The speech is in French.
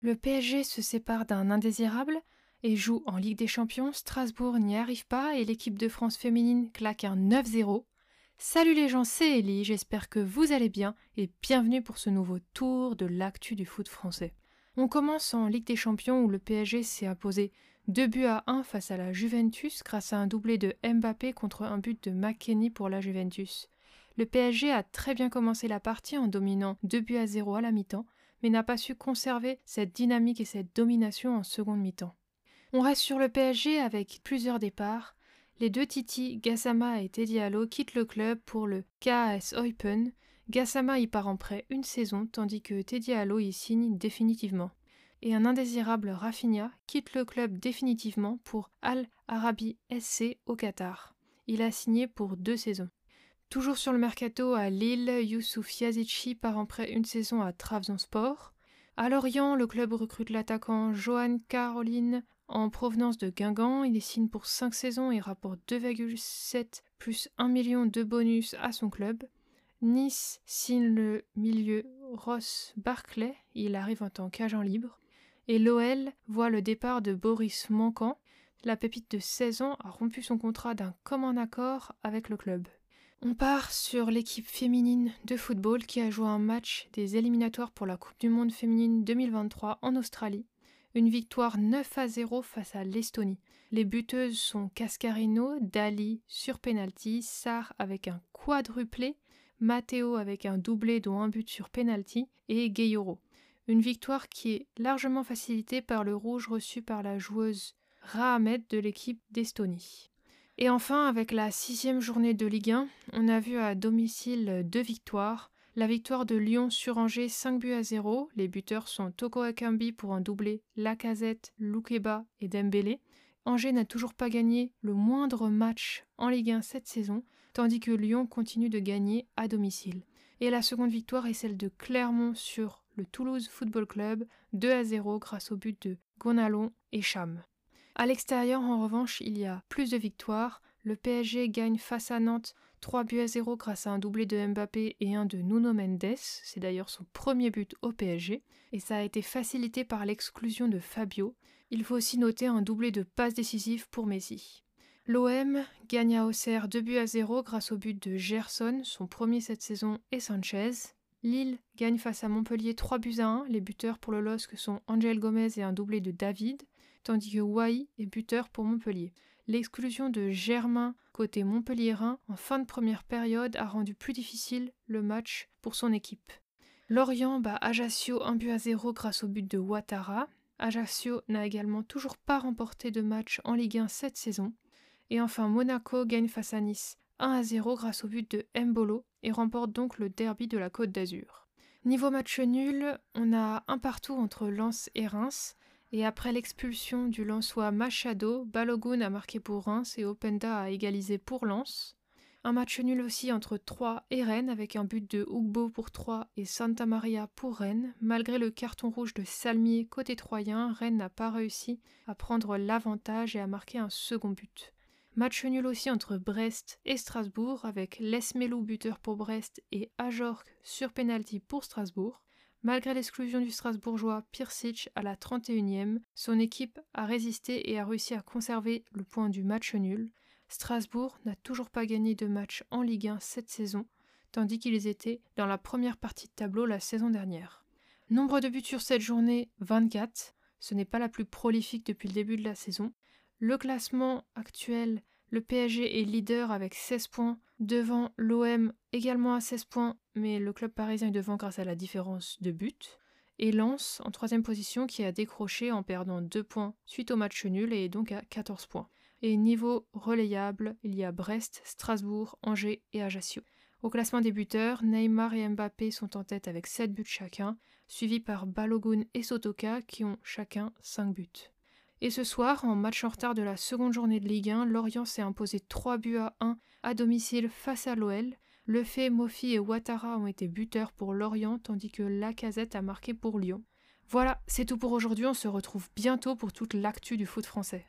Le PSG se sépare d'un indésirable et joue en Ligue des Champions. Strasbourg n'y arrive pas et l'équipe de France féminine claque un 9-0. Salut les gens, c'est Ellie, j'espère que vous allez bien et bienvenue pour ce nouveau tour de l'actu du foot français. On commence en Ligue des Champions où le PSG s'est imposé 2 buts à 1 face à la Juventus grâce à un doublé de Mbappé contre un but de McKenny pour la Juventus. Le PSG a très bien commencé la partie en dominant 2 buts à 0 à la mi-temps, mais n'a pas su conserver cette dynamique et cette domination en seconde mi-temps. On reste sur le PSG avec plusieurs départs. Les deux Titi, Gassama et Teddy Allo, quittent le club pour le KAS Eupen. Gassama y part en prêt une saison, tandis que Teddy Allo y signe définitivement. Et un indésirable Rafinha quitte le club définitivement pour Al Arabi SC au Qatar. Il a signé pour deux saisons. Toujours sur le mercato à Lille, Youssouf Yazici part en prêt une saison à Trabzonspor. À Lorient, le club recrute l'attaquant Johan Caroline en provenance de Guingamp. Il y signe pour 5 saisons et rapporte 2,7 plus 1 million de bonus à son club. Nice signe le milieu Ross Barclay. Il arrive en tant qu'agent libre. Et l'OL voit le départ de Boris Manquant. La pépite de 16 ans a rompu son contrat d'un commun accord avec le club. On part sur l'équipe féminine de football qui a joué un match des éliminatoires pour la Coupe du Monde féminine 2023 en Australie. Une victoire 9 à 0 face à l'Estonie. Les buteuses sont Cascarino, Dali sur penalty, Sar avec un quadruplé, Matteo avec un doublé dont un but sur penalty et Gayoro. Une victoire qui est largement facilitée par le rouge reçu par la joueuse Rahamed de l'équipe d'Estonie. Et enfin, avec la sixième journée de Ligue 1, on a vu à domicile deux victoires. La victoire de Lyon sur Angers 5 buts à 0. Les buteurs sont Toko Akambi pour un doublé, Lacazette, Loukeba et Dembélé. Angers n'a toujours pas gagné le moindre match en Ligue 1 cette saison, tandis que Lyon continue de gagner à domicile. Et la seconde victoire est celle de Clermont sur le Toulouse Football Club, 2 à 0 grâce au but de Gonalon et Cham. À l'extérieur, en revanche, il y a plus de victoires. Le PSG gagne face à Nantes 3 buts à 0 grâce à un doublé de Mbappé et un de Nuno Mendes. C'est d'ailleurs son premier but au PSG. Et ça a été facilité par l'exclusion de Fabio. Il faut aussi noter un doublé de passes décisives pour Messi. L'OM gagne à Auxerre 2 buts à 0 grâce au but de Gerson, son premier cette saison, et Sanchez. Lille gagne face à Montpellier 3 buts à 1. Les buteurs pour le LOSC sont Angel Gomez et un doublé de David tandis que Wai est buteur pour Montpellier. L'exclusion de Germain côté montpelliérain en fin de première période a rendu plus difficile le match pour son équipe. Lorient bat Ajaccio 1 but à 0 grâce au but de Ouattara. Ajaccio n'a également toujours pas remporté de match en Ligue 1 cette saison. Et enfin Monaco gagne face à Nice 1 à 0 grâce au but de Mbolo et remporte donc le derby de la Côte d'Azur. Niveau match nul, on a un partout entre Lens et Reims. Et après l'expulsion du Lensois Machado, Balogun a marqué pour Reims et Openda a égalisé pour Lens. Un match nul aussi entre Troyes et Rennes avec un but de Ugbo pour Troyes et Santa Maria pour Rennes. Malgré le carton rouge de Salmier côté troyen, Rennes n'a pas réussi à prendre l'avantage et à marquer un second but. Match nul aussi entre Brest et Strasbourg avec Lesmelou buteur pour Brest et Ajorc sur penalty pour Strasbourg. Malgré l'exclusion du Strasbourgeois Pirsic à la 31e, son équipe a résisté et a réussi à conserver le point du match nul. Strasbourg n'a toujours pas gagné de match en Ligue 1 cette saison, tandis qu'ils étaient dans la première partie de tableau la saison dernière. Nombre de buts sur cette journée 24. Ce n'est pas la plus prolifique depuis le début de la saison. Le classement actuel le PSG est leader avec 16 points, devant l'OM également à 16 points, mais le club parisien est devant grâce à la différence de but. Et Lens en troisième position qui a décroché en perdant 2 points suite au match nul et est donc à 14 points. Et niveau relayable, il y a Brest, Strasbourg, Angers et Ajaccio. Au classement des buteurs, Neymar et Mbappé sont en tête avec 7 buts chacun, suivis par Balogun et Sotoka qui ont chacun 5 buts. Et ce soir, en match en retard de la seconde journée de Ligue 1, Lorient s'est imposé 3 buts à 1 à domicile face à l'OL. Lefebvre, Mofi et Ouattara ont été buteurs pour Lorient, tandis que Lacazette a marqué pour Lyon. Voilà, c'est tout pour aujourd'hui, on se retrouve bientôt pour toute l'actu du foot français.